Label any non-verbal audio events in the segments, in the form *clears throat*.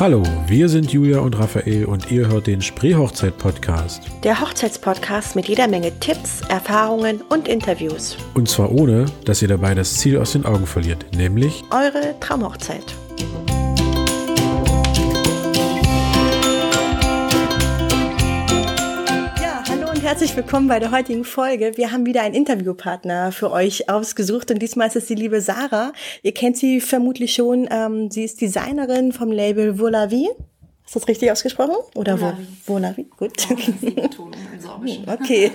Hallo, wir sind Julia und Raphael und ihr hört den Spreehochzeit-Podcast. Der Hochzeitspodcast mit jeder Menge Tipps, Erfahrungen und Interviews. Und zwar ohne, dass ihr dabei das Ziel aus den Augen verliert, nämlich Eure Traumhochzeit. Und herzlich willkommen bei der heutigen Folge. Wir haben wieder einen Interviewpartner für euch ausgesucht und diesmal ist es die liebe Sarah. Ihr kennt sie vermutlich schon. Ähm, sie ist Designerin vom Label Volavi. Ist das richtig ausgesprochen? Oder Volavi. Vo Volavi? Gut. Im *laughs* Sorbischen. Okay.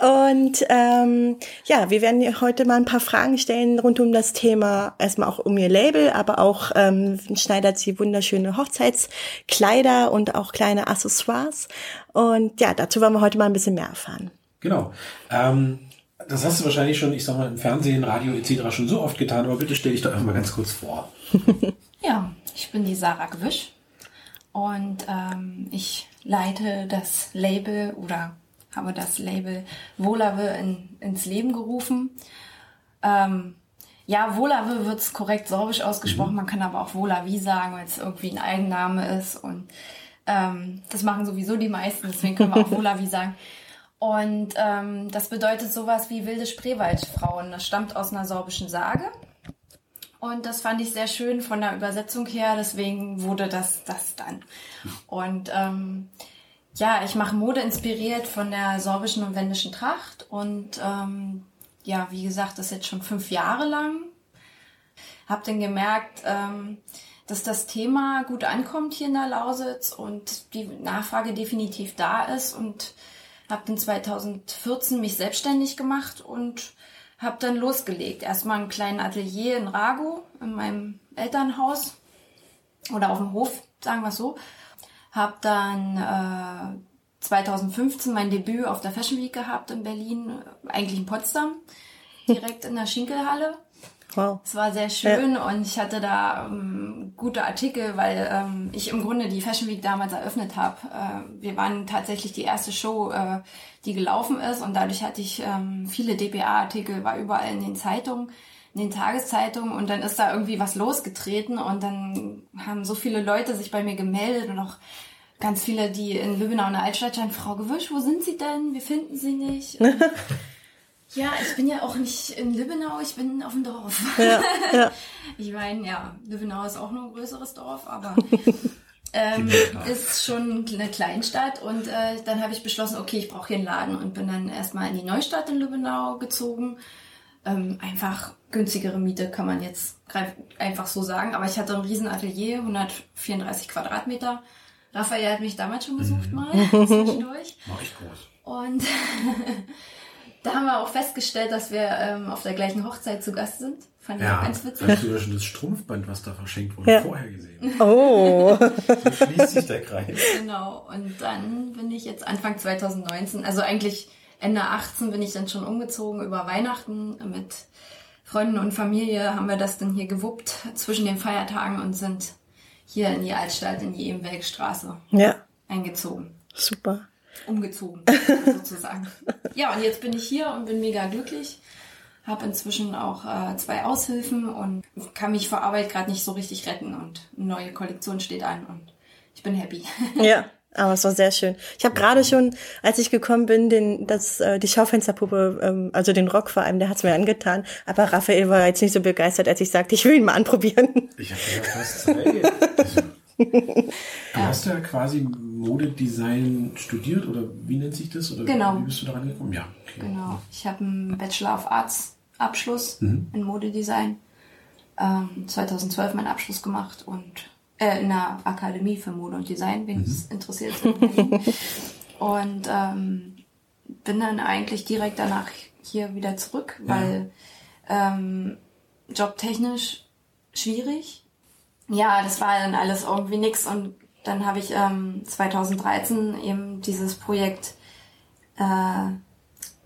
Und ähm, ja, wir werden heute mal ein paar Fragen stellen rund um das Thema, erstmal auch um ihr Label, aber auch ähm, schneidert sie wunderschöne Hochzeitskleider und auch kleine Accessoires. Und ja, dazu wollen wir heute mal ein bisschen mehr erfahren. Genau. Ähm, das hast du wahrscheinlich schon, ich sag mal, im Fernsehen, Radio etc. schon so oft getan, aber bitte stell dich doch einfach mal ganz kurz vor. *laughs* Ja, ich bin die Sarah Gewisch und ähm, ich leite das Label oder habe das Label Volave in, ins Leben gerufen. Ähm, ja, Volave wird es korrekt sorbisch ausgesprochen, man kann aber auch Volavi sagen, weil es irgendwie ein Eigenname ist und ähm, das machen sowieso die meisten, deswegen können wir auch *laughs* Volavi sagen. Und ähm, das bedeutet sowas wie wilde Spreewaldfrauen. Das stammt aus einer sorbischen Sage. Und das fand ich sehr schön von der Übersetzung her, deswegen wurde das das dann. Und ähm, ja, ich mache Mode inspiriert von der sorbischen und wendischen Tracht und ähm, ja, wie gesagt, das ist jetzt schon fünf Jahre lang. Hab dann gemerkt, ähm, dass das Thema gut ankommt hier in der Lausitz und die Nachfrage definitiv da ist und habe dann 2014 mich selbstständig gemacht und habe dann losgelegt. Erstmal einen kleinen Atelier in Rago, in meinem Elternhaus oder auf dem Hof, sagen wir so. Habe dann äh, 2015 mein Debüt auf der Fashion Week gehabt in Berlin, eigentlich in Potsdam, direkt in der Schinkelhalle. Wow. Es war sehr schön ja. und ich hatte da ähm, gute Artikel, weil ähm, ich im Grunde die Fashion Week damals eröffnet habe. Äh, wir waren tatsächlich die erste Show, äh, die gelaufen ist und dadurch hatte ich ähm, viele DPA-Artikel, war überall in den Zeitungen, in den Tageszeitungen und dann ist da irgendwie was losgetreten und dann haben so viele Leute sich bei mir gemeldet und auch ganz viele, die in Lübbenau in der Altstadt standen, Frau Gewüsch, wo sind Sie denn? Wir finden Sie nicht. *laughs* Ja, ich bin ja auch nicht in Lübbenau, ich bin auf dem Dorf. Ja, ja. *laughs* Ich meine, ja, Lübbenau ist auch nur ein größeres Dorf, aber *laughs* ähm, ist schon eine Kleinstadt. Und äh, dann habe ich beschlossen, okay, ich brauche hier einen Laden und bin dann erstmal in die Neustadt in Lübbenau gezogen. Ähm, einfach günstigere Miete kann man jetzt einfach so sagen. Aber ich hatte ein riesen Atelier, 134 Quadratmeter. Raphael hat mich damals schon besucht mhm. mal zwischendurch. *laughs* Mach ich groß. Und da haben wir auch festgestellt, dass wir ähm, auf der gleichen Hochzeit zu Gast sind. Fand ja, ich ganz witzig. Hast du ja schon das Strumpfband, was da verschenkt wurde, ja. vorher gesehen. *laughs* Oh. so schließt sich der Kreis. Genau. Und dann bin ich jetzt Anfang 2019, also eigentlich Ende 18 bin ich dann schon umgezogen über Weihnachten mit Freunden und Familie haben wir das dann hier gewuppt zwischen den Feiertagen und sind hier in die Altstadt, in die Ebenwelkstraße ja. eingezogen. Super umgezogen, *laughs* sozusagen. Ja, und jetzt bin ich hier und bin mega glücklich. Habe inzwischen auch äh, zwei Aushilfen und kann mich vor Arbeit gerade nicht so richtig retten. Und eine neue Kollektion steht an und ich bin happy. *laughs* Ja. Aber es war sehr schön. Ich habe gerade schon, als ich gekommen bin, den, das, äh, die Schaufensterpuppe, ähm, also den Rock vor allem, der hat's mir angetan. Aber Raphael war jetzt nicht so begeistert, als ich sagte, ich will ihn mal anprobieren. Ich habe ja fast Zeit. Du hast ja quasi Modedesign studiert oder wie nennt sich das? Oder genau. Wie bist du daran gekommen? Ja. Okay. Genau. Ich habe einen Bachelor of Arts Abschluss mhm. in Modedesign. Ähm, 2012 meinen Abschluss gemacht und äh, in der Akademie für Mode und Design, wen es mhm. interessiert. *laughs* und ähm, bin dann eigentlich direkt danach hier wieder zurück, weil ja. ähm, jobtechnisch schwierig ja, das war dann alles irgendwie nix und dann habe ich ähm, 2013 eben dieses Projekt, äh,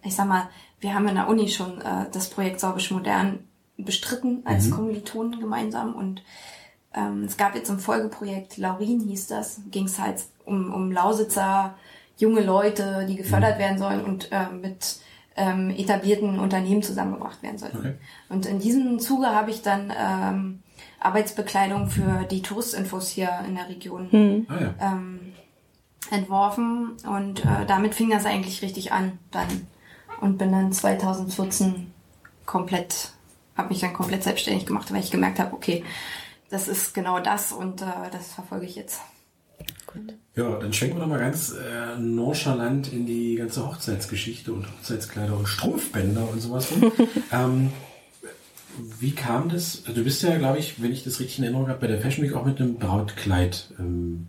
ich sag mal, wir haben in der Uni schon äh, das Projekt Sorbisch Modern bestritten als mhm. Kommilitonen gemeinsam und ähm, es gab jetzt ein Folgeprojekt, Laurin hieß das, ging es halt um, um Lausitzer junge Leute, die gefördert mhm. werden sollen und äh, mit ähm, etablierten Unternehmen zusammengebracht werden sollten. Okay. Und in diesem Zuge habe ich dann ähm, Arbeitsbekleidung für die Touristinfos hier in der Region mhm. ähm, entworfen. Und äh, damit fing das eigentlich richtig an dann. Und bin dann 2014 komplett, habe mich dann komplett selbstständig gemacht, weil ich gemerkt habe, okay, das ist genau das und äh, das verfolge ich jetzt. Gut. Ja, dann schwenken wir doch mal ganz äh, nonchalant in die ganze Hochzeitsgeschichte und Hochzeitskleider und Strumpfbänder und sowas rum. *laughs* ähm, wie kam das? Also du bist ja, glaube ich, wenn ich das richtig in Erinnerung habe, bei der Fashion Week auch mit einem Brautkleid ähm,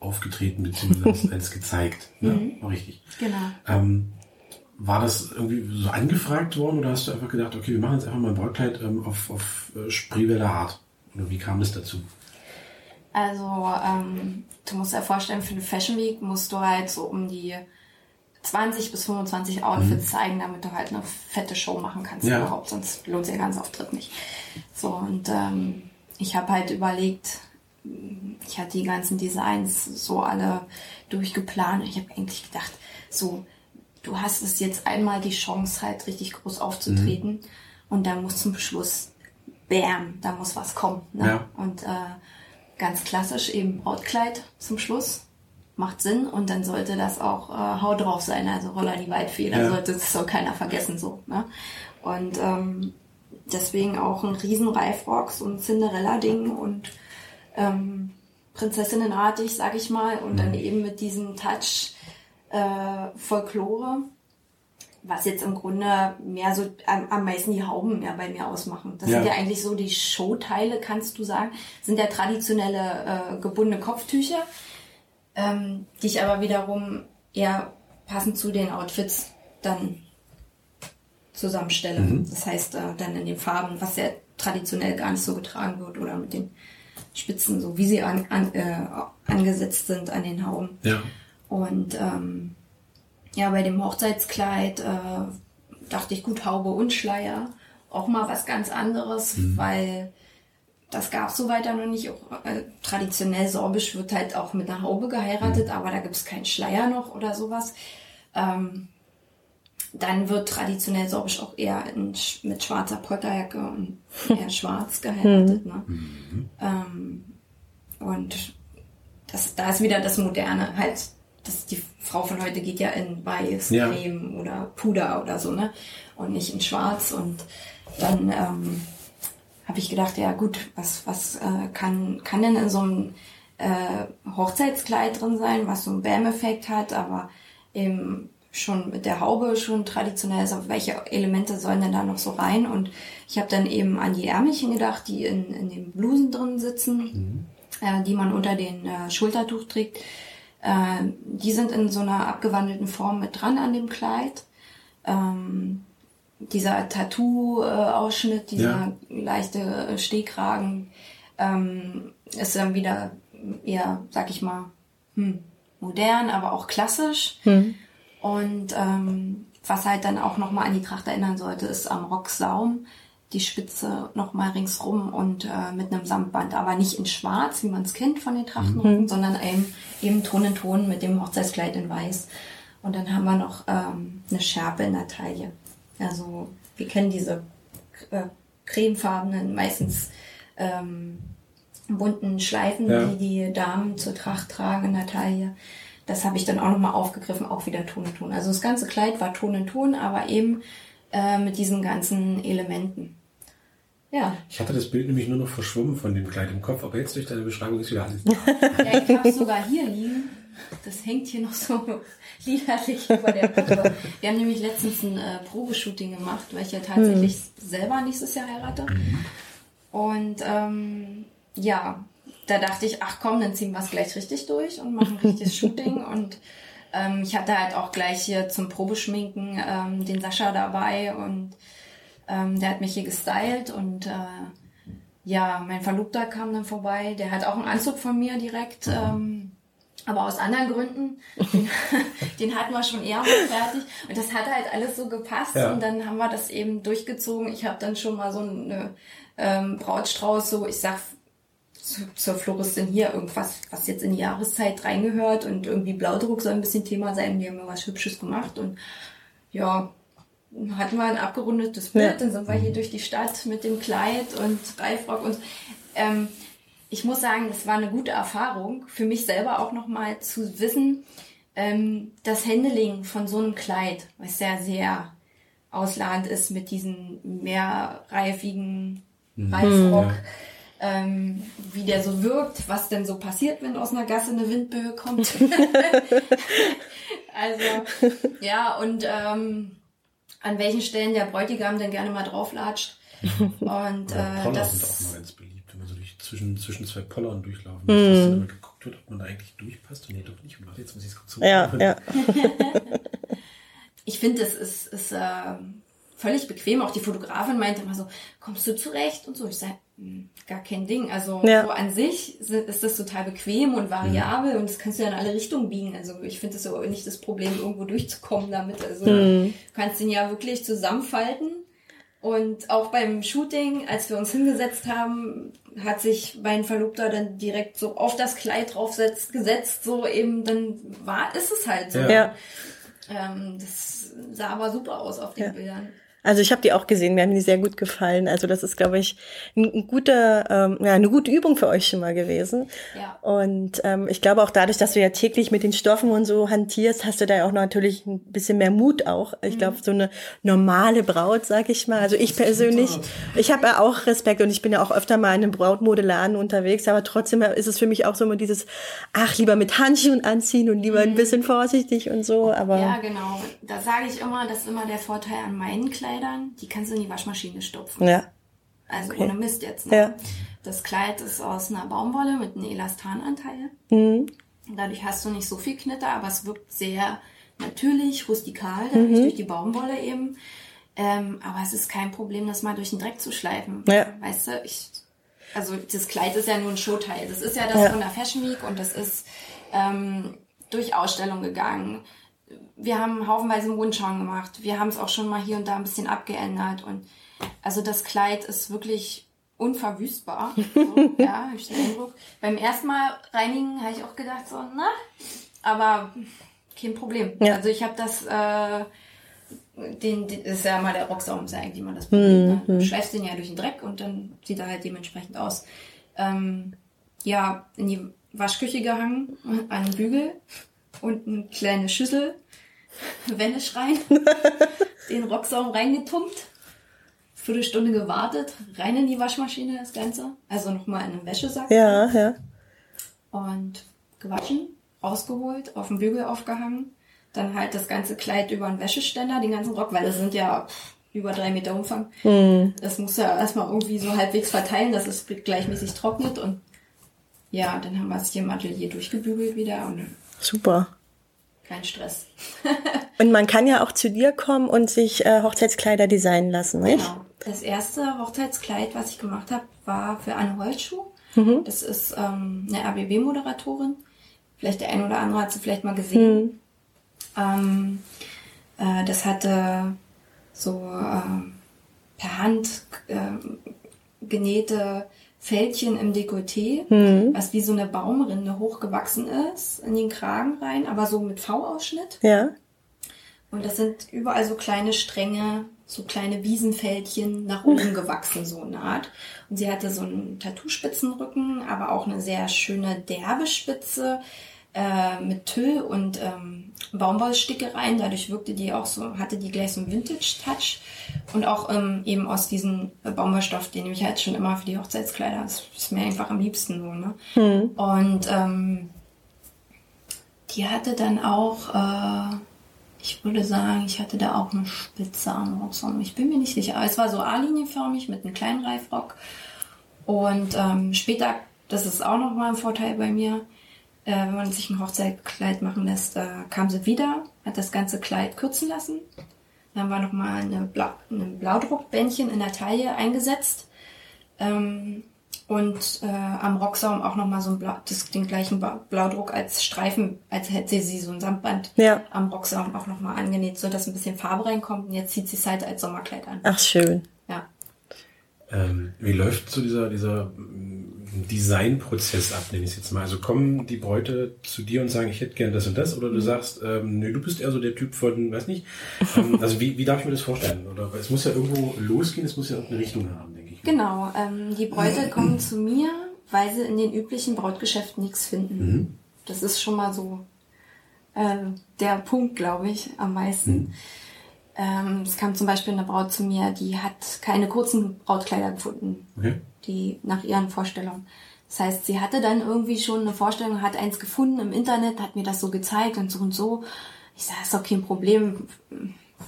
aufgetreten bzw. *laughs* als gezeigt. Ja, mhm. war richtig. Genau. Ähm, war das irgendwie so angefragt worden oder hast du einfach gedacht, okay, wir machen jetzt einfach mal ein Brautkleid ähm, auf, auf äh, Spreewälder Art? Oder wie kam es dazu? Also, ähm, du musst dir vorstellen, für eine Fashion Week musst du halt so um die 20 bis 25 Outfits mhm. zeigen, damit du halt eine fette Show machen kannst ja. überhaupt, sonst lohnt sich der ganze Auftritt nicht. So, und ähm, ich habe halt überlegt, ich hatte die ganzen Designs so alle durchgeplant und ich habe eigentlich gedacht, so, du hast es jetzt einmal die Chance halt richtig groß aufzutreten mhm. und dann muss zum Schluss, bam, da muss was kommen. Ne? Ja. Und äh, ganz klassisch eben Brautkleid zum Schluss macht Sinn und dann sollte das auch äh, Hau drauf sein, also Roller die Weitfeder, ja. sollte es so keiner vergessen so. Ne? Und ähm, deswegen auch ein riesen Reifrocks und Cinderella-Ding und ähm, Prinzessinnenartig, sag ich mal, und dann mhm. eben mit diesem Touch äh, Folklore, was jetzt im Grunde mehr so am, am meisten die Hauben mehr bei mir ausmachen. Das ja. sind ja eigentlich so die Showteile, kannst du sagen, sind ja traditionelle äh, gebundene Kopftücher ähm, die ich aber wiederum eher passend zu den Outfits dann zusammenstelle. Mhm. Das heißt, äh, dann in den Farben, was ja traditionell gar nicht so getragen wird oder mit den Spitzen, so wie sie an, an, äh, angesetzt sind an den Hauben. Ja. Und ähm, ja, bei dem Hochzeitskleid äh, dachte ich, gut, Haube und Schleier. Auch mal was ganz anderes, mhm. weil das gab es so weiter noch nicht. Auch, äh, traditionell sorbisch wird halt auch mit einer Haube geheiratet, mhm. aber da gibt es keinen Schleier noch oder sowas. Ähm, dann wird traditionell sorbisch auch eher in, mit schwarzer Polterjacke und eher *laughs* schwarz geheiratet. Ne? Mhm. Ähm, und das, da ist wieder das Moderne halt. Das, die Frau von heute geht ja in weiß, ja. Creme oder Puder oder so, ne? Und nicht in schwarz. Und dann ähm, habe ich gedacht, ja gut, was, was äh, kann, kann denn in so einem äh, Hochzeitskleid drin sein, was so einen Bäm-Effekt hat, aber eben schon mit der Haube schon traditionell ist, auf welche Elemente sollen denn da noch so rein? Und ich habe dann eben an die Ärmelchen gedacht, die in, in den Blusen drin sitzen, mhm. äh, die man unter den äh, Schultertuch trägt. Äh, die sind in so einer abgewandelten Form mit dran an dem Kleid. Ähm, dieser Tattoo-Ausschnitt, dieser ja. leichte Stehkragen, ähm, ist dann wieder eher, sag ich mal, hm, modern, aber auch klassisch. Hm. Und ähm, was halt dann auch nochmal an die Tracht erinnern sollte, ist am Rocksaum die Spitze nochmal ringsrum und äh, mit einem Samtband, aber nicht in schwarz, wie man es kennt von den Trachtenrücken, mhm. sondern eben, eben Ton in Ton mit dem Hochzeitskleid in weiß. Und dann haben wir noch ähm, eine Schärpe in der Taille. Also wir kennen diese äh, cremefarbenen, meistens ähm, bunten Schleifen, ja. die die Damen zur Tracht tragen in der Taille. Das habe ich dann auch nochmal aufgegriffen, auch wieder Ton in Ton. Also das ganze Kleid war Ton in Ton, aber eben äh, mit diesen ganzen Elementen. Ja. Ich hatte das Bild nämlich nur noch verschwommen von dem Kleid im Kopf, aber jetzt durch deine Beschreibung ist wieder alles. ja, ich habe es sogar hier liegen. Das hängt hier noch so *laughs* liederlich über der Puppe. Wir haben nämlich letztens ein äh, Probeshooting gemacht, weil ich ja tatsächlich mhm. selber nächstes Jahr heirate. Mhm. Und ähm, ja, da dachte ich, ach komm, dann ziehen wir es gleich richtig durch und machen ein richtiges *laughs* Shooting. Und ähm, ich hatte halt auch gleich hier zum Probeschminken ähm, den Sascha dabei und ähm, der hat mich hier gestylt und äh, ja, mein Verlobter kam dann vorbei, der hat auch einen Anzug von mir direkt. Mhm. Ähm, aber aus anderen Gründen, den, *laughs* den hatten wir schon eher mal fertig. Und das hat halt alles so gepasst. Ja. Und dann haben wir das eben durchgezogen. Ich habe dann schon mal so eine ähm, Brautstrauß, so ich sag zu, zur Floristin hier irgendwas, was jetzt in die Jahreszeit reingehört. Und irgendwie Blaudruck soll ein bisschen Thema sein. Die haben mir was Hübsches gemacht. Und ja, hatten wir ein abgerundetes Bild, Ja. dann sind wir hier durch die Stadt mit dem Kleid und Reifrock und ähm, ich muss sagen, das war eine gute Erfahrung für mich selber auch nochmal zu wissen, ähm, das Handling von so einem Kleid, was ja sehr ausladend ist mit diesen mehrreifigen Reifrock, ähm, wie der so wirkt, was denn so passiert, wenn aus einer Gasse eine Windböe kommt. *laughs* also, ja, und ähm, an welchen Stellen der Bräutigam denn gerne mal drauflatscht. *laughs* Und äh, das zwischen, zwischen zwei Pollern durchlaufen muss, dass dann immer geguckt wird, ob man da eigentlich durchpasst. Und nee, doch nicht. Und jetzt muss ich es kurz Ja, suchen. ja. *laughs* ich finde, es ist, ist äh, völlig bequem. Auch die Fotografin meinte immer so, kommst du zurecht und so. Ich sage, gar kein Ding. Also Ja. so an sich si- ist das total bequem und variabel und das kannst du ja in alle Richtungen biegen. Also ich finde das so nicht das Problem, irgendwo durchzukommen damit. Also du kannst ihn ja wirklich zusammenfalten. Und auch beim Shooting, als wir uns hingesetzt haben, hat sich mein Verlobter dann direkt so auf das Kleid draufsetzt, gesetzt, so eben, dann war, ist es halt so. Ja. Ähm, das sah aber super aus auf den Ja. Bildern. Also ich habe die auch gesehen, mir haben die sehr gut gefallen. Also das ist, glaube ich, ein, ein guter, ähm, ja, eine gute Übung für euch schon mal gewesen. Ja. Und ähm, ich glaube auch dadurch, dass du ja täglich mit den Stoffen und so hantierst, hast du da ja auch natürlich ein bisschen mehr Mut auch. Ich glaube, so eine normale Braut, sag ich mal. Also ich persönlich, ich habe ja auch Respekt und ich bin ja auch öfter mal in einem Brautmodeladen unterwegs, aber trotzdem ist es für mich auch so immer dieses, ach, lieber mit Handschuhen anziehen und lieber ein bisschen vorsichtig und so. Aber Ja, genau. Da sage ich immer, das ist immer der Vorteil an meinen Kleidern. Die kannst du in die Waschmaschine stopfen. ja. Also ohne Mist jetzt. Ne? Ja. Das Kleid ist aus einer Baumwolle mit einem Elastananteil. Mhm. Dadurch hast du nicht so viel Knitter, aber es wirkt sehr natürlich, rustikal, dadurch durch die Baumwolle eben. Ähm, aber es ist kein Problem, das mal durch den Dreck zu schleifen. Ja. Weißt du, ich, also das Kleid ist ja nur ein Showteil. Das ist ja das Ja. von der Fashion Week und das ist ähm, durch Ausstellung gegangen. Wir haben haufenweise Rundschauen gemacht. Wir haben es auch schon mal hier und da ein bisschen abgeändert. Und also das Kleid ist wirklich unverwüstbar. *laughs* So, ja, habe ich den Eindruck. Beim ersten Mal reinigen habe ich auch gedacht, so, na, aber kein Problem. Ja. Also ich habe das, äh, den, den, das ist ja mal der Rocksaum, ist ja eigentlich immer das Problem. Ne? Du schleifst den ja durch den Dreck und dann sieht er halt dementsprechend aus. Ähm, ja, in die Waschküche gehangen, an den Bügel und eine kleine Schüssel, Vanish rein, *laughs* den Rocksaum reingetunkt, Viertelstunde gewartet, rein in die Waschmaschine das Ganze, also nochmal in einen Wäschesack. Ja, ja. und gewaschen, rausgeholt, auf den Bügel aufgehangen, dann halt das ganze Kleid über einen Wäscheständer, den ganzen Rock, weil das sind ja über drei Meter Umfang. Das muss ja erstmal irgendwie so halbwegs verteilen, dass es gleichmäßig trocknet. Und ja, dann haben wir es hier im Atelier durchgebügelt wieder und Super. kein Stress. *laughs* Und man kann ja auch zu dir kommen und sich äh, Hochzeitskleider designen lassen, nicht? Genau. Das erste Hochzeitskleid, was ich gemacht habe, war für Anne Holzschuh. Das ist ähm, eine RBB-Moderatorin. Vielleicht der ein oder andere hat sie vielleicht mal gesehen. Ähm, äh, das hatte so ähm, per Hand ähm, genähte Fältchen im Dekolleté, was wie so eine Baumrinde hochgewachsen ist, in den Kragen rein, aber so mit V-Ausschnitt. Ja. Und das sind überall so kleine Stränge, so kleine Wiesenfältchen nach oben gewachsen, so eine Art. Und sie hatte so einen Tattoo-Spitzenrücken, aber auch eine sehr schöne derbe Spitze äh, mit Tüll und ähm, Baumwollstickereien. Dadurch wirkte die auch so, hatte die gleich so einen Vintage-Touch. Und auch ähm, eben aus diesem Baumwollstoff, den nehme ich halt schon immer für die Hochzeitskleider. Das ist mir einfach am liebsten so, ne? Und ähm, die hatte dann auch, äh, ich würde sagen, ich hatte da auch eine Spitze am Rocksaum. Ich bin mir nicht sicher. Aber es war so A-linienförmig mit einem kleinen Reifrock. Und ähm, später, das ist auch nochmal ein Vorteil bei mir, äh, wenn man sich ein Hochzeitkleid machen lässt, da kam sie wieder, hat das ganze Kleid kürzen lassen. Dann haben wir nochmal eine Blau, ein Blaudruckbändchen in der Taille eingesetzt. Ähm, und äh, am Rocksaum auch nochmal so ein Blau, das, den gleichen Ba- Blaudruck als Streifen, als hätte sie so ein Samtband Ja. am Rocksaum auch nochmal angenäht, so dass ein bisschen Farbe reinkommt. Und jetzt zieht sie es halt als Sommerkleid an. Ach, schön. Ja. Ähm, wie läuft so dieser, dieser Designprozess ab, nenne ich es jetzt mal. Also kommen die Bräute zu dir und sagen, ich hätte gern das und das, oder du mhm. sagst, ähm, nö, du bist eher so der Typ von, weiß nicht. Ähm, *laughs* also wie, wie darf ich mir das vorstellen? Oder es muss ja irgendwo losgehen, es muss ja irgendeine Richtung haben, denke ich. Genau, ähm, die Bräute *clears throat* kommen zu mir, weil sie in den üblichen Brautgeschäften nichts finden. Mhm. Das ist schon mal so äh, der Punkt, glaube ich, am meisten. Mhm. Ähm, es kam zum Beispiel eine Braut zu mir, die hat keine kurzen Brautkleider gefunden, okay. Die nach ihren Vorstellungen. Das heißt, sie hatte dann irgendwie schon eine Vorstellung, hat eins gefunden im Internet, hat mir das so gezeigt und so und so. Ich sage, ist doch kein Problem,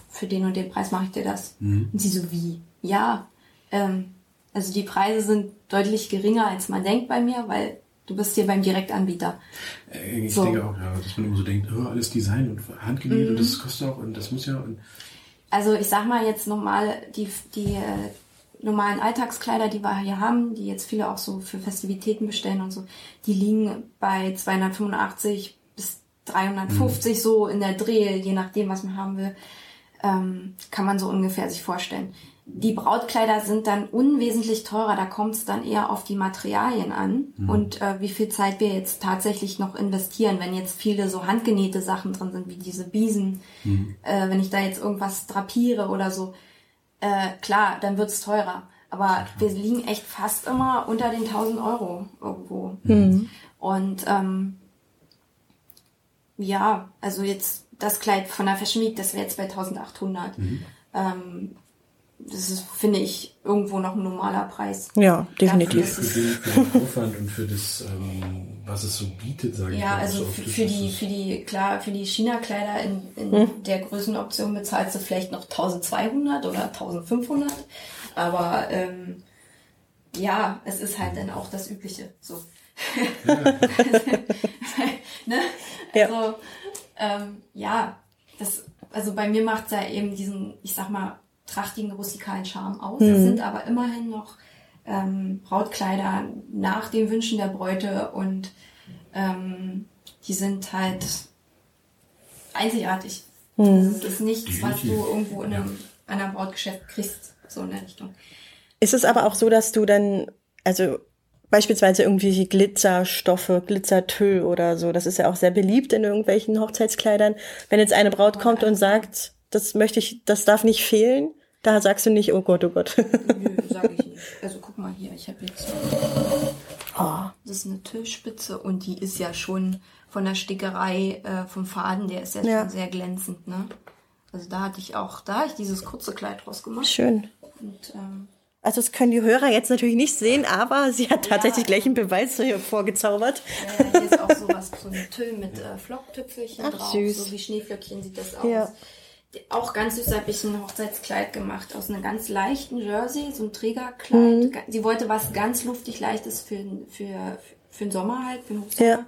für den und den Preis mache ich dir das. Mhm. Und sie so, wie? Ja, ähm, also die Preise sind deutlich geringer, als man denkt bei mir, weil du bist hier beim Direktanbieter. Äh, ich so. denke auch, ja, dass man immer so denkt, oh, alles Design und handgenäht mhm. und das kostet auch und das muss ja und also ich sag mal jetzt normal, die, die äh, normalen Alltagskleider, die wir hier haben, die jetzt viele auch so für Festivitäten bestellen und so, die liegen bei 285 bis 350 mhm. so in der Dreh, je nachdem, was man haben will, ähm, kann man so ungefähr sich vorstellen. Die Brautkleider sind dann unwesentlich teurer, da kommt es dann eher auf die Materialien an mhm. und äh, wie viel Zeit wir jetzt tatsächlich noch investieren, wenn jetzt viele so handgenähte Sachen drin sind, wie diese Biesen, mhm. äh, wenn ich da jetzt irgendwas drapiere oder so, äh, klar, dann wird's teurer. Aber wir liegen echt fast immer unter den 1000 Euro irgendwo. Mhm. Und ähm, ja, also jetzt das Kleid von der Fashion Week, das wäre jetzt bei 1800. Mhm. Ähm, das ist, finde ich, irgendwo noch ein normaler Preis. Ja, definitiv. Für, für, den, für den Aufwand und für das, ähm, was es so bietet, sage ich ja, mal. Ja, also für, für die, für die, klar, für die China-Kleider in, in hm. der Größenoption bezahlst du vielleicht noch 1200 oder 1500. Aber ähm, ja, es ist halt dann auch das Übliche. So. *laughs* Ja. ne? Also, ja. Ähm, ja, das, also bei mir macht es ja eben diesen, ich sag mal, trachtigen rustikalen Charme aus. Mhm. Es sind aber immerhin noch ähm, Brautkleider nach den Wünschen der Bräute und ähm, die sind halt einzigartig. Mhm. Das ist nichts, was du irgendwo in einem, ja. einem Brautgeschäft kriegst, so in der Richtung. Ist es aber auch so, dass du dann, also beispielsweise irgendwelche Glitzerstoffe, Glitzertüll oder so, das ist ja auch sehr beliebt in irgendwelchen Hochzeitskleidern. Wenn jetzt eine Braut kommt und sagt, das möchte ich, das darf nicht fehlen. Da sagst du nicht, oh Gott, oh Gott. Nö, *laughs* sag ich nicht. Also guck mal hier, ich habe jetzt. Oh, das ist eine Tischspitze und die ist ja schon von der Stickerei äh, vom Faden, der ist ja, ja, schon sehr glänzend, ne? Also da hatte ich auch, da habe ich dieses kurze Kleid draus gemacht. Schön. Und, ähm, also das können die Hörer jetzt natürlich nicht sehen, aber sie hat tatsächlich ja, gleich einen Beweis hier vorgezaubert. Ja, hier ist auch sowas, so ein Tüll mit äh, Flocktüpfelchen Ach, drauf, süß. so wie Schneeflöckchen sieht das aus. Ja auch ganz süß habe ich ein Hochzeitskleid gemacht aus einer ganz leichten Jersey, so ein Trägerkleid. Mhm. Sie wollte was ganz luftig leichtes für, für, für den Sommer halt, für den Hochsommer. Ja.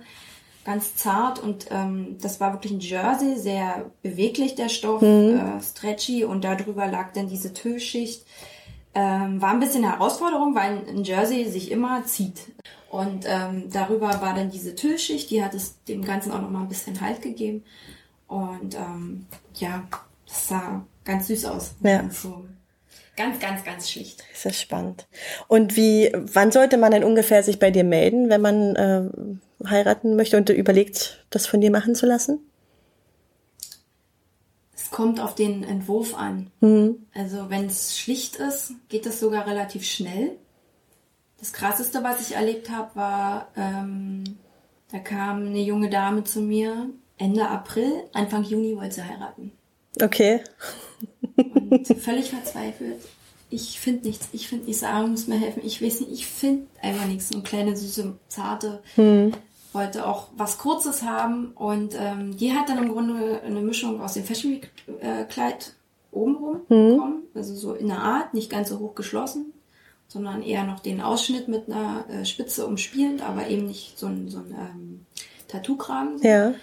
Ganz zart und ähm, das war wirklich ein Jersey, sehr beweglich der Stoff, mhm. äh, stretchy und darüber lag dann diese Tüllschicht. Ähm, war ein bisschen eine Herausforderung, weil ein Jersey sich immer zieht. Und ähm, darüber war dann diese Tüllschicht, die hat es dem Ganzen auch nochmal ein bisschen Halt gegeben. Und ähm, ja, das sah ganz süß aus. Ja. Ganz, ganz, ganz schlicht. Das ist spannend. Und wie, wann sollte man denn ungefähr sich bei dir melden, wenn man äh, heiraten möchte und überlegt, das von dir machen zu lassen? Es kommt auf den Entwurf an. Mhm. Also wenn es schlicht ist, geht das sogar relativ schnell. Das krasseste, was ich erlebt habe, war, ähm, da kam eine junge Dame zu mir Ende April, Anfang Juni wollte sie heiraten. Okay. Und völlig verzweifelt. Ich finde nichts. Ich finde nichts. Sarah muss mir helfen. Ich weiß nicht. Ich finde einfach nichts. So eine kleine, süße, zarte. Hm. Wollte auch was Kurzes haben. Und ähm, die hat dann im Grunde eine Mischung aus dem Fashion Week äh, Kleid obenrum hm. bekommen. Also so in der Art. Nicht ganz so hoch geschlossen. Sondern eher noch den Ausschnitt mit einer äh, Spitze umspielend. Aber eben nicht so ein, so ein ähm, Tattoo-Kragen. So. Ja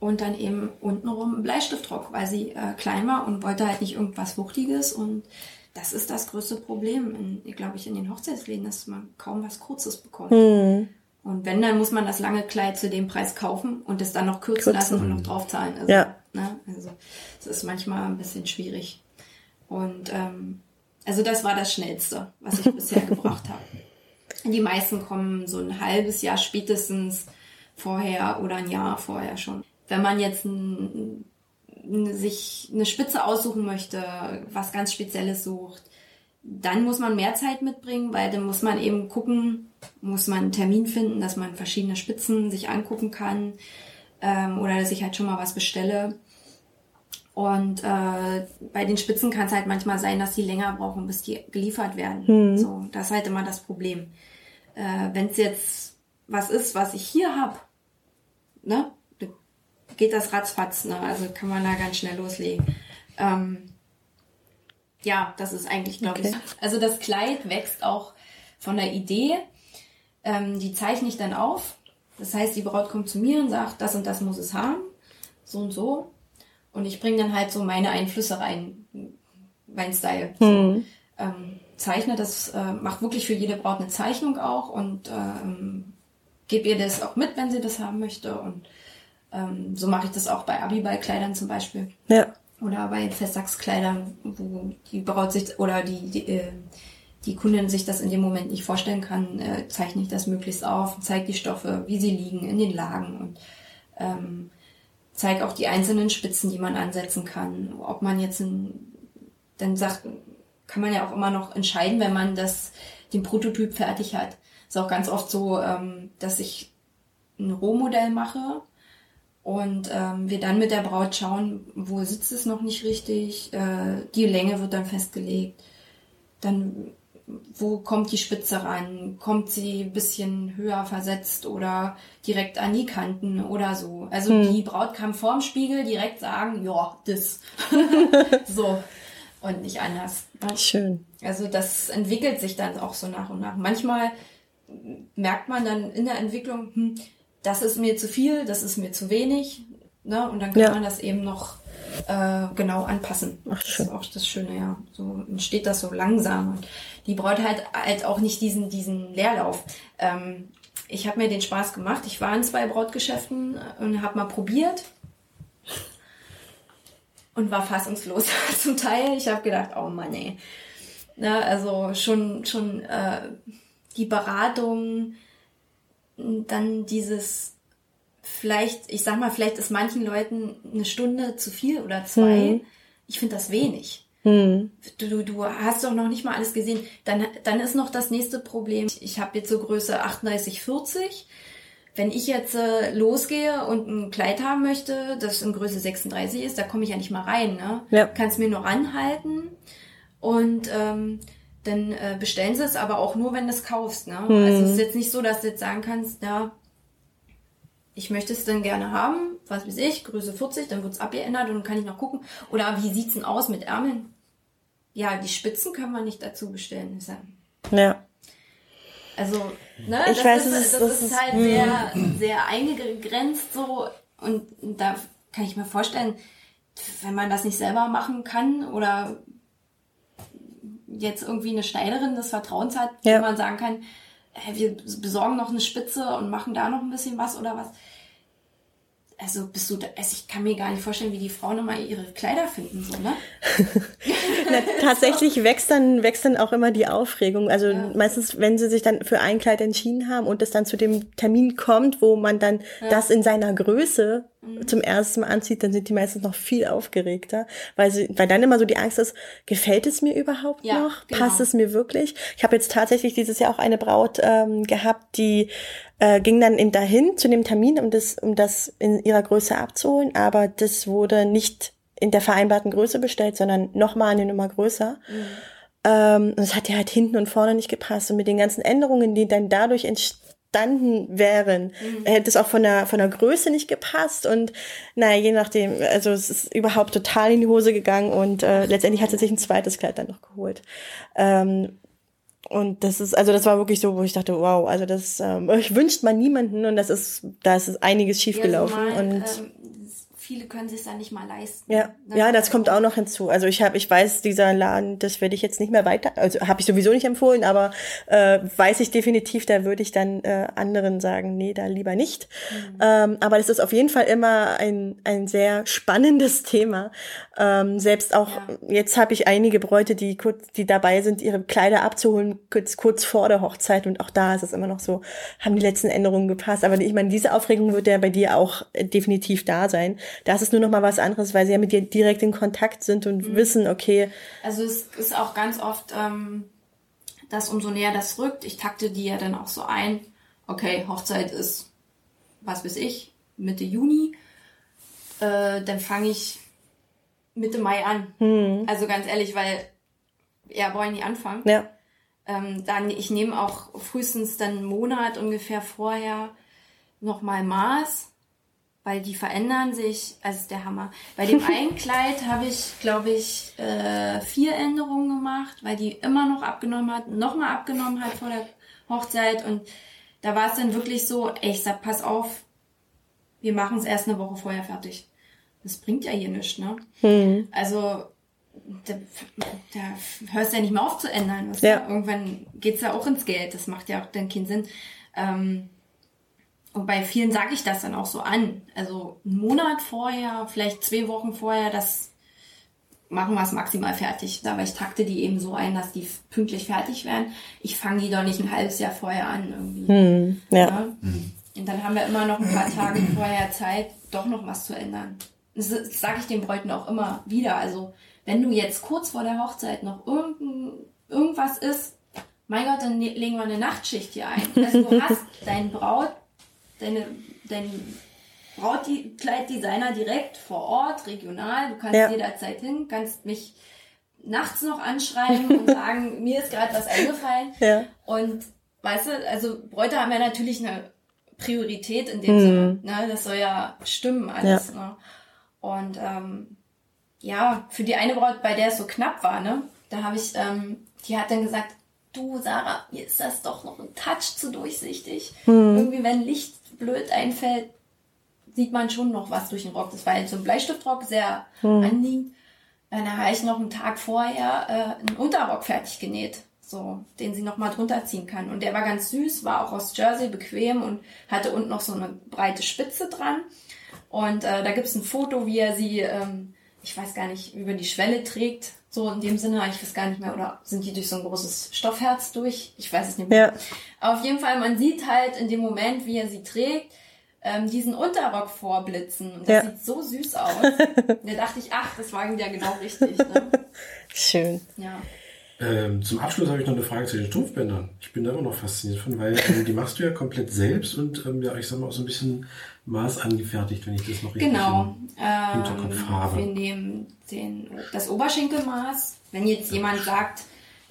und dann eben untenrum einen Bleistiftrock, weil sie äh, klein war und wollte halt nicht irgendwas Wuchtiges und das ist das größte Problem, glaube ich, in den Hochzeitsläden, dass man kaum was Kurzes bekommt. Mhm. Und wenn, dann muss man das lange Kleid zu dem Preis kaufen und es dann noch kürzen, kürzen. lassen und noch draufzahlen. Also, ja. Ne, also es ist manchmal ein bisschen schwierig. Und ähm, also das war das Schnellste, was ich bisher *laughs* gebracht habe. Die meisten kommen so ein halbes Jahr spätestens vorher oder ein Jahr vorher schon. Wenn man jetzt ein, sich eine Spitze aussuchen möchte, was ganz Spezielles sucht, dann muss man mehr Zeit mitbringen, weil dann muss man eben gucken, muss man einen Termin finden, dass man verschiedene Spitzen sich angucken kann ähm, oder dass ich halt schon mal was bestelle. Und äh, bei den Spitzen kann es halt manchmal sein, dass die länger brauchen, bis die geliefert werden. Hm. So, das ist halt immer das Problem. Äh, Wenn es jetzt was ist, was ich hier hab, ne, geht das ratzfatz, ne? Also kann man da ganz schnell loslegen. Ähm, ja, das ist eigentlich, glaube okay. ich. Also das Kleid wächst auch von der Idee. Ähm, die zeichne ich dann auf. Das heißt, die Braut kommt zu mir und sagt, das und das muss es haben. So und so. Und ich bringe dann halt so meine Einflüsse rein. Mein Style. So. Mhm. Ähm, zeichne das, äh, macht wirklich für jede Braut eine Zeichnung auch und ähm, gebe ihr das auch mit, wenn sie das haben möchte. Und ähm, so mache ich das auch bei Abiballkleidern zum Beispiel. Ja. Oder bei Festtagskleidern, wo die Braut sich oder die, die, äh, die Kundin sich das in dem Moment nicht vorstellen kann, äh, zeichne ich das möglichst auf, zeige die Stoffe, wie sie liegen in den Lagen und ähm, zeige auch die einzelnen Spitzen, die man ansetzen kann. Ob man jetzt ein, dann sagt, kann man ja auch immer noch entscheiden, wenn man das, den Prototyp fertig hat. Ist auch ganz oft so, ähm, dass ich ein Rohmodell mache und ähm, wir dann mit der Braut schauen, wo sitzt es noch nicht richtig, äh, die Länge wird dann festgelegt, dann wo kommt die Spitze ran, kommt sie ein bisschen höher versetzt oder direkt an die Kanten oder so. Also hm. die Braut kann vorm Spiegel direkt sagen, ja, das. *laughs* so. Und nicht anders. Ne? Schön. Also das entwickelt sich dann auch so nach und nach. Manchmal merkt man dann in der Entwicklung, hm, das ist mir zu viel, das ist mir zu wenig. Ne? Und dann kann ja. man das eben noch äh, genau anpassen. Ach, schön. Das ist auch das Schöne, ja. So entsteht das so langsam. Und die Braut hat halt auch nicht diesen, diesen Leerlauf. Ähm, ich habe mir den Spaß gemacht. Ich war in zwei Brautgeschäften und habe mal probiert und war fassungslos *laughs* zum Teil. Ich habe gedacht, oh Mann, ey. Na, also schon, schon äh, die Beratung, dann dieses vielleicht, ich sag mal, vielleicht ist manchen Leuten eine Stunde zu viel oder zwei. Mhm. Ich finde das wenig. Mhm. Du, du hast doch noch nicht mal alles gesehen. Dann, dann ist noch das nächste Problem. Ich habe jetzt so Größe 38, 40. Wenn ich jetzt äh, losgehe und ein Kleid haben möchte, das in Größe 36 ist, da komme ich ja nicht mal rein. Ne? Ja. Kannst mir nur ranhalten und ähm, dann äh, bestellen sie es, aber auch nur, wenn du es kaufst. Ne? Mhm. Also es ist jetzt nicht so, dass du jetzt sagen kannst, ja, ich möchte es dann gerne haben, was weiß ich, Größe 40, dann wird es abgeändert und dann kann ich noch gucken. Oder wie sieht's denn aus mit Ärmeln? Ja, die Spitzen können wir nicht dazu bestellen. Ja. Also, ne, ich das, weiß, ist, das, das, ist, halt sehr, sehr eingegrenzt so und da kann ich mir vorstellen, wenn man das nicht selber machen kann oder jetzt irgendwie eine Schneiderin des Vertrauens hat, ja. wo man sagen kann, hey, wir besorgen noch eine Spitze und machen da noch ein bisschen was oder was. Also bist du, da, also ich kann mir gar nicht vorstellen, wie die Frauen immer ihre Kleider finden, so, ne? *laughs* Na, tatsächlich wächst dann, wächst dann auch immer die Aufregung. Also ja. meistens, wenn sie sich dann für ein Kleid entschieden haben und es dann zu dem Termin kommt, wo man dann ja. das in seiner Größe mhm. zum ersten Mal anzieht, dann sind die meistens noch viel aufgeregter, weil sie, weil dann immer so die Angst ist, gefällt es mir überhaupt ja, noch? Genau. Passt es mir wirklich? Ich habe jetzt tatsächlich dieses Jahr auch eine Braut ähm, gehabt, die äh, ging dann in dahin zu dem Termin, um das, um das in ihrer Größe abzuholen, aber das wurde nicht in der vereinbarten Größe bestellt, sondern nochmal eine Nummer größer. Mhm. Ähm, und es hat ja halt hinten und vorne nicht gepasst. Und mit den ganzen Änderungen, die dann dadurch entstanden wären, mhm. hätte es auch von der, von der Größe nicht gepasst. Und naja, je nachdem, also es ist überhaupt total in die Hose gegangen und äh, letztendlich hat sie sich ein zweites Kleid dann noch geholt. Ähm, und das ist, also das war wirklich so, wo ich dachte, wow, also das ähm, ich wünscht man niemanden und das ist, da ist einiges schiefgelaufen. Ja, also und ähm, viele können sich dann nicht mal leisten. Ja, Ne? ja, das kommt auch noch hinzu. Also ich habe, ich weiß, dieser Laden, das werde ich jetzt nicht mehr weiter, also habe ich sowieso nicht empfohlen, aber äh, weiß ich definitiv, da würde ich dann äh, anderen sagen, nee, da lieber nicht. Mhm. Ähm, aber das ist auf jeden Fall immer ein ein sehr spannendes Thema. Ähm, selbst auch Ja. jetzt habe ich einige Bräute, die kurz, die dabei sind, ihre Kleider abzuholen kurz kurz vor der Hochzeit und auch da ist es immer noch so, haben die letzten Änderungen gepasst. Aber ich meine, diese Aufregung wird ja bei dir auch äh, definitiv da sein. Da ist es nur noch mal was anderes, weil sie ja mit dir direkt in Kontakt sind und Mhm. wissen, okay, Also es ist auch ganz oft, ähm, dass umso näher das rückt, ich takte die ja dann auch so ein, okay, Hochzeit ist, was weiß ich, Mitte Juni, äh, dann fange ich Mitte Mai an. Also ganz ehrlich, weil, ja, wollen die anfangen. ja, Ähm, dann, ich nehme auch frühestens dann einen Monat ungefähr vorher nochmal Maß, weil die verändern sich. Also ist der Hammer. Bei dem *laughs* einen Kleid habe ich, glaube ich, äh, vier Änderungen gemacht, weil die immer noch abgenommen hat, nochmal abgenommen hat vor der Hochzeit. Und da war es dann wirklich so, ey, ich sag, pass auf, wir machen es erst eine Woche vorher fertig. Das bringt ja hier nichts, ne? Also da, da hörst du ja nicht mehr auf zu ändern. Ja. Irgendwann geht's ja auch ins Geld. Das macht ja auch dann keinen Sinn. Ähm, und bei vielen sage ich das dann auch so an. Also einen Monat vorher, vielleicht zwei Wochen vorher, das machen wir es maximal fertig. Aber ich takte die eben so ein, dass die pünktlich fertig werden. Ich fange die doch nicht ein halbes Jahr vorher an irgendwie. ja, Ja? Und dann haben wir immer noch ein paar Tage vorher Zeit, doch noch was zu ändern. Das, das sage ich den Bräuten auch immer wieder. Also, wenn du jetzt kurz vor der Hochzeit noch irgendein, irgendwas ist, mein Gott, dann ne- legen wir eine Nachtschicht hier ein. Also, du *laughs* hast dein Braut, deine, dein Brautkleiddesigner direkt vor Ort, regional. Du kannst Ja. jederzeit hin, kannst mich nachts noch anschreiben und *laughs* sagen, mir ist gerade was eingefallen. Ja. Und weißt du, also Bräute haben ja natürlich eine Priorität in dem Sinne. Ne? Das soll ja stimmen alles. Ne? Und ähm, ja, für die eine Braut, bei der es so knapp war, ne, da habe ich, ähm, die hat dann gesagt, du Sarah, mir ist das doch noch ein Touch zu durchsichtig. Irgendwie, wenn Licht blöd einfällt, sieht man schon noch was durch den Rock. Das war jetzt so ein Bleistiftrock, sehr anliegend. Dann habe ich noch einen Tag vorher äh, einen Unterrock fertig genäht, so, den sie noch mal drunter ziehen kann. Und der war ganz süß, war auch aus Jersey, bequem und hatte unten noch so eine breite Spitze dran. Und äh, da gibt's ein Foto, wie er sie, ähm, ich weiß gar nicht, über die Schwelle trägt. So in dem Sinne, ich weiß gar nicht mehr, oder sind die durch so ein großes Stoffherz durch? Ich weiß es nicht mehr. Ja. Aber auf jeden Fall, man sieht halt in dem Moment, wie er sie trägt, ähm, diesen Unterrock vorblitzen. Und das Ja. sieht so süß aus. *laughs* da dachte ich, ach, das war ja genau richtig. Ne? *laughs* schön. Ja. Ähm, zum Abschluss habe ich noch eine Frage zu den Strumpfbändern. Ich bin da immer noch fasziniert von, weil ähm, die machst du ja komplett selbst und ähm, ja, ich sag mal auch so ein bisschen Maß angefertigt, wenn ich das noch richtig Genau. im Hinterkopf Ähm, habe. wir nehmen den, das Oberschenkelmaß. Wenn jetzt jemand sagt,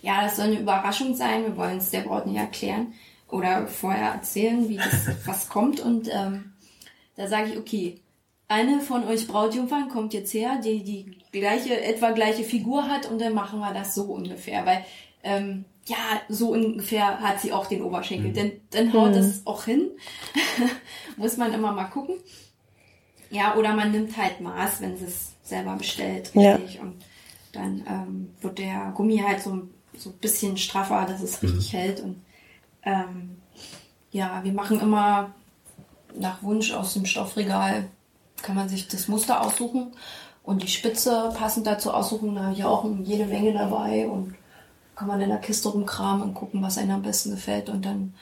ja, das soll eine Überraschung sein, wir wollen es der Braut nicht erklären oder vorher erzählen, wie das *laughs* was kommt. Und ähm, da sage ich, okay, eine von euch Brautjungfern kommt jetzt her, die die gleiche, etwa gleiche Figur hat und dann machen wir das so ungefähr. Weil, ähm, ja, so ungefähr hat sie auch den Oberschenkel. Denn dann haut es auch hin. *laughs* Muss man immer mal gucken. Ja, oder man nimmt halt Maß, wenn sie es selber bestellt, Ja. richtig. Und dann ähm, wird der Gummi halt so, so ein bisschen straffer, dass es richtig hält. Und ähm, ja, wir machen immer nach Wunsch aus dem Stoffregal, kann man sich das Muster aussuchen und die Spitze passend dazu aussuchen. Da habe ich auch jede Menge dabei und kann man in der Kiste rumkramen und gucken, was einem am besten gefällt. Und dann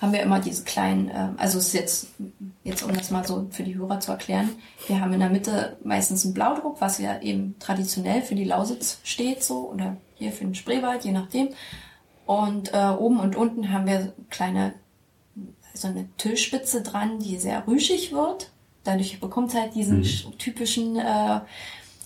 haben wir immer diese kleinen, ähm, also es ist jetzt, jetzt um das mal so für die Hörer zu erklären, wir haben in der Mitte meistens einen Blaudruck, was ja eben traditionell für die Lausitz steht so oder hier für den Spreewald, je nachdem. Und äh, oben und unten haben wir kleine, so eine Tüllspitze dran, die sehr rüschig wird. Dadurch bekommt es halt diesen sch- typischen äh,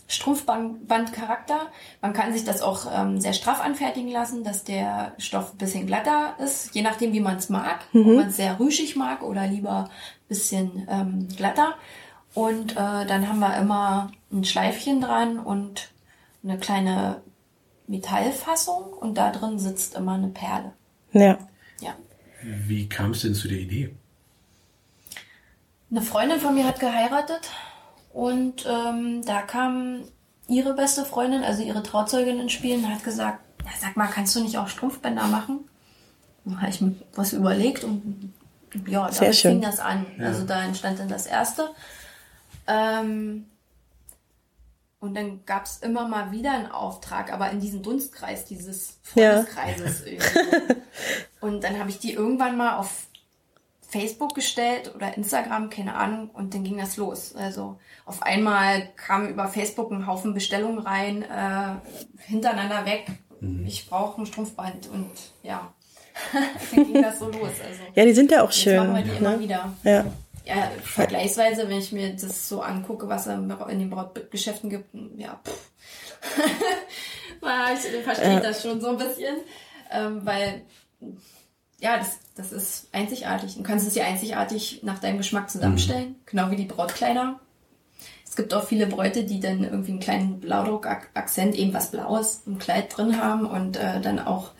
Strumpfbandcharakter. Man kann sich das auch ähm, sehr straff anfertigen lassen, dass der Stoff ein bisschen glatter ist, je nachdem, wie man es mag. Ob man es sehr rüschig mag oder lieber ein bisschen ähm, glatter. Und äh, dann haben wir immer ein Schleifchen dran und eine kleine Metallfassung und da drin sitzt immer eine Perle. Ja. Ja. Wie kam es denn zu der Idee? Eine Freundin von mir hat geheiratet Und ähm, da kam ihre beste Freundin, also ihre Trauzeugin ins Spiel und hat gesagt, ja, sag mal, kannst du nicht auch Strumpfbänder machen? Dann habe ich mir was überlegt und ja, schön. fing das an. Also da entstand dann das erste. Ähm, und dann gab es immer mal wieder einen Auftrag, aber in diesem Dunstkreis dieses Ja. Freundeskreises irgendwie. *laughs* Und dann habe ich die irgendwann mal auf Facebook gestellt oder Instagram, keine Ahnung, und dann ging das los. Also auf einmal kam über Facebook ein Haufen Bestellungen rein, äh, hintereinander weg. Ich brauche ein Strumpfband und ja, *laughs* dann ging das so los. Also Ja, die sind ja auch schön. machen wir die immer Ne? wieder. Ja. Ja, vergleichsweise, wenn ich mir das so angucke, was es in den Brautgeschäften gibt, ja, pff. *laughs* Ja, ich verstehe das schon so ein bisschen, ähm, weil, ja, das, das ist einzigartig. Du kannst es dir einzigartig nach deinem Geschmack zusammenstellen, genau wie die Brautkleider. Es gibt auch viele Bräute, die dann irgendwie einen kleinen Blaudruck-Akzent, eben was Blaues im Kleid drin haben und äh, dann auch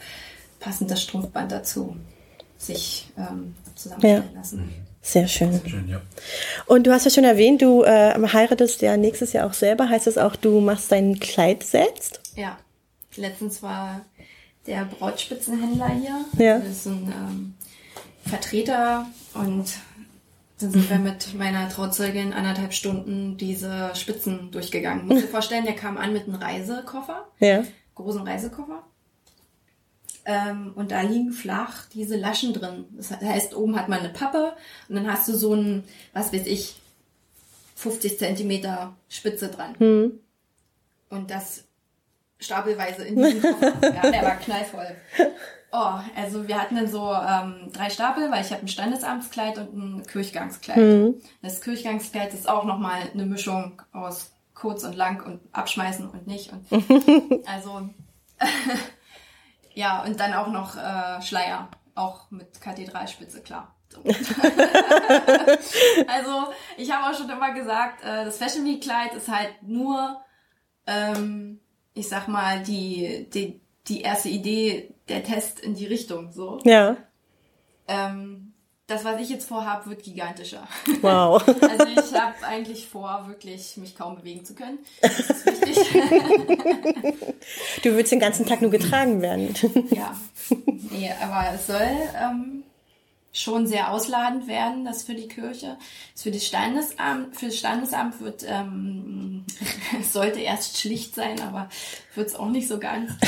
passend das Strumpfband dazu sich ähm, zusammenstellen Ja. lassen. Sehr schön. Schön, ja. Und du hast ja schon erwähnt, du äh, heiratest ja nächstes Jahr auch selber. Heißt das auch, du machst dein Kleid selbst? Ja, letztens war der Brautspitzenhändler hier. Ja. Das ist ein ähm, Vertreter und dann sind wir mit meiner Trauzeugin anderthalb Stunden diese Spitzen durchgegangen. Muss dir vorstellen, der kam an mit einem Reisekoffer, Ja. großen Reisekoffer. Ähm, und da liegen flach diese Laschen drin. Das heißt, oben hat man eine Pappe und dann hast du so ein, was weiß ich, 50 Zentimeter Spitze dran. Und das stapelweise in diesem Koffer. *laughs* ja, der war knallvoll. Oh, also wir hatten dann so ähm, drei Stapel, weil ich habe ein Standesamtskleid und ein Kirchgangskleid. Das Kirchgangskleid ist auch nochmal eine Mischung aus kurz und lang und abschmeißen und nicht. Und *laughs* also *laughs* ja, und dann auch noch äh, Schleier, auch mit Kathedralspitze, klar. So. also ich habe auch schon immer gesagt, äh, das Fashion Week Kleid ist halt nur, ähm, ich sag mal, die, die, die erste Idee, der Test in die Richtung. So. Ja. Ähm, das, was ich jetzt vorhabe, wird gigantischer. Wow. *laughs* Also ich habe eigentlich vor, wirklich mich kaum bewegen zu können. Das ist wichtig. *laughs* Du willst den ganzen Tag nur getragen werden. Ja, nee, aber es soll ähm, schon sehr ausladend werden, das für die Kirche. Das für das Standesamt, für das Standesamt wird, ähm, *laughs* sollte erst schlicht sein, aber wird es auch nicht so ganz. *laughs*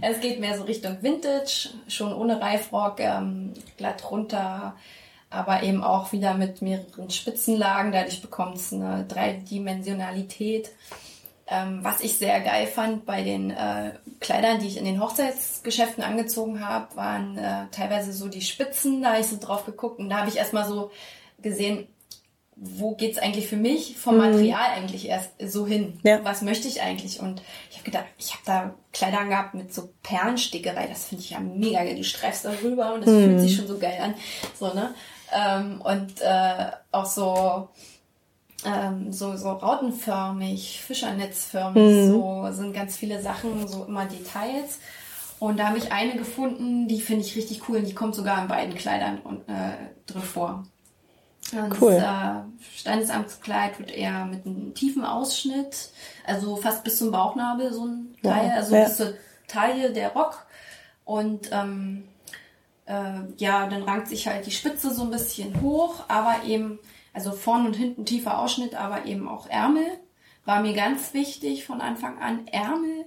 es geht mehr so Richtung Vintage, schon ohne Reifrock, ähm, glatt runter, aber eben auch wieder mit mehreren Spitzenlagen. Dadurch bekommt es eine Dreidimensionalität. Ähm, was ich sehr geil fand bei den äh, Kleidern, die ich in den Hochzeitsgeschäften angezogen habe, waren äh, teilweise so die Spitzen. Da habe ich so drauf geguckt und da habe ich erstmal so gesehen, wo geht's eigentlich für mich vom Material eigentlich erst so hin? Ja. Was möchte ich eigentlich? Und ich habe gedacht, ich habe da Kleider gehabt mit so Perlenstickerei. Das finde ich ja mega geil. Du streifst da rüber und das fühlt sich schon so geil an. So, ne? Ähm, und äh, auch so ähm, so, so rautenförmig, Fischernetzförmig, so sind ganz viele Sachen, so immer Details. Und da habe ich eine gefunden, die finde ich richtig cool und die kommt sogar in beiden Kleidern und, äh, drin vor. Und Cool. Das äh, Standesamtskleid wird eher mit einem tiefen Ausschnitt, also fast bis zum Bauchnabel so ein Teil, also ja. bis zur Taille der Rock. Und ähm, äh, ja, dann rankt sich halt die Spitze so ein bisschen hoch, aber eben, also vorn und hinten tiefer Ausschnitt, aber eben auch Ärmel. War mir ganz wichtig von Anfang an. Ärmel.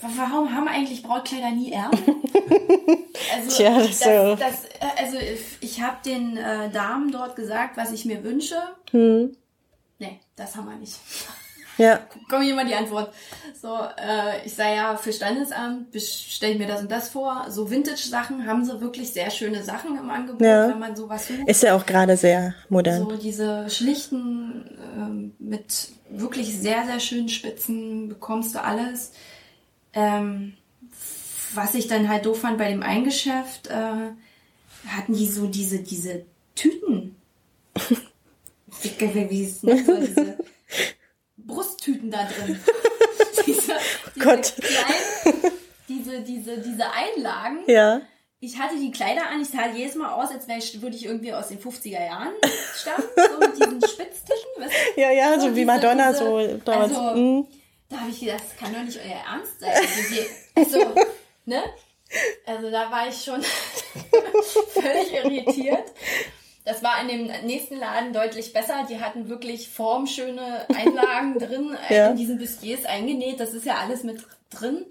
Warum haben eigentlich Brautkleider nie Ärmel? *laughs* Also, Tja, das so. das, äh, also ich habe den äh, Damen dort gesagt, was ich mir wünsche. Hm. Nee, das haben wir nicht. Ja. Kommt immer die Antwort. So, äh, ich sage ja, für Standesamt stelle ich mir das und das vor. So Vintage-Sachen haben sie wirklich sehr schöne Sachen im Angebot, Ja. wenn man sowas sucht. Ist ja auch gerade sehr modern. So diese schlichten, ähm, mit wirklich sehr, sehr schönen Spitzen bekommst du alles. Ähm, was ich dann halt doof fand bei dem Eingeschäft, äh, hatten die so diese, diese Tüten. *laughs* wie, wie es nennt, so diese *laughs* Brusttüten da drin. *laughs* diese, diese Gott. kleinen, *laughs* diese, diese, diese Einlagen Ja. ich hatte die Kleider an, ich sah jedes Mal aus, als ich, würde ich irgendwie aus den 50er Jahren *laughs* stammen, so mit diesen Spitztischen. Weißt du? Ja, ja, so, so wie Madonna diese, so damals. Also, mhm. Da habe ich gedacht, das kann doch nicht euer Ernst sein. Also, also, ne? Also da war ich schon völlig irritiert. Das war in dem nächsten Laden deutlich besser. Die hatten wirklich formschöne Einlagen *laughs* drin, ja. in diesen Bustiers eingenäht. Das ist ja alles mit drin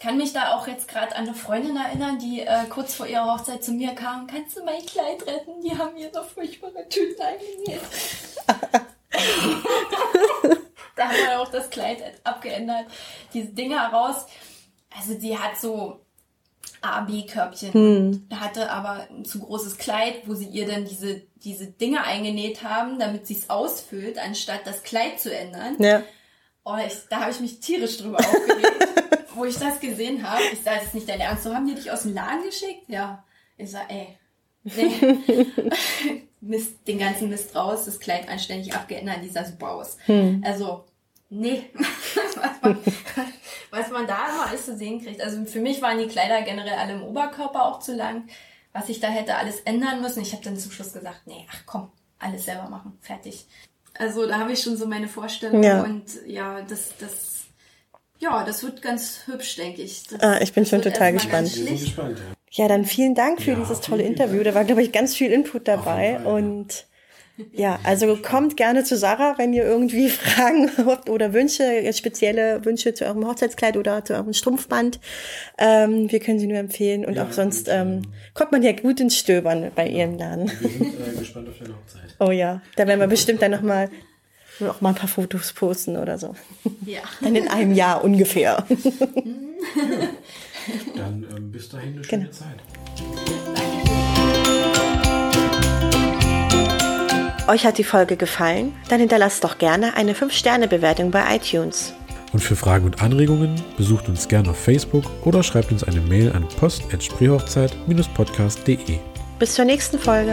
kann mich da auch jetzt gerade an eine Freundin erinnern, die äh, kurz vor ihrer Hochzeit zu mir kam. Kannst du mein Kleid retten? Die haben mir so furchtbare Tüten eingenäht. *laughs* da haben wir auch das Kleid abgeändert. Diese Dinge heraus. Also die hat so A-B-Körbchen. Hm. Hatte aber ein zu großes Kleid, wo sie ihr dann diese, diese Dinge eingenäht haben, damit sie es ausfüllt, anstatt das Kleid zu ändern. Ja. Oh, ich, da habe ich mich tierisch drüber aufgeregt *laughs* wo ich das gesehen habe, ich sage, das ist nicht dein Ernst, so haben die dich aus dem Laden geschickt? Ja. Ich sage, ey, nee. *laughs* Mist, den ganzen Mist raus, das Kleid anständig abgeändert, die sah super aus. Hm. Also, nee. was, *laughs* man, was man da immer alles zu sehen kriegt. Also für mich waren die Kleider generell alle im Oberkörper auch zu lang. Was ich da hätte alles ändern müssen. Ich habe dann zum Schluss gesagt, nee, ach komm, alles selber machen, fertig. Also da habe ich schon so meine Vorstellung ja. und ja, das, das ja, das wird ganz hübsch, denke ich. Das, ah, ich bin schon total gespannt. gespannt ja. ja. dann vielen Dank für ja, dieses tolle Interview. Da war, glaube ich, ganz viel Input dabei. Fall, und ja, also kommt gerne zu Sarah, wenn ihr irgendwie *laughs* Fragen habt oder Wünsche, spezielle Wünsche zu eurem Hochzeitskleid oder zu eurem Strumpfband. Ähm, wir können sie nur empfehlen und ja, auch sonst und, ähm, kommt man ja gut ins Stöbern bei ihrem Laden. Wir sind äh, gespannt auf deine Hochzeit. Oh ja, da werden wir bestimmt dann nochmal auch mal ein paar Fotos posten oder so. Ja. Dann in einem Jahr ungefähr. ja. *laughs* Dann ähm, bis dahin eine schöne genau. Zeit. Euch hat die Folge gefallen? Dann hinterlasst doch gerne eine 5-Sterne-Bewertung bei iTunes. Und für Fragen und Anregungen besucht uns gerne auf Facebook oder schreibt uns eine Mail an post.spreehochzeit-podcast.de. Bis zur nächsten Folge.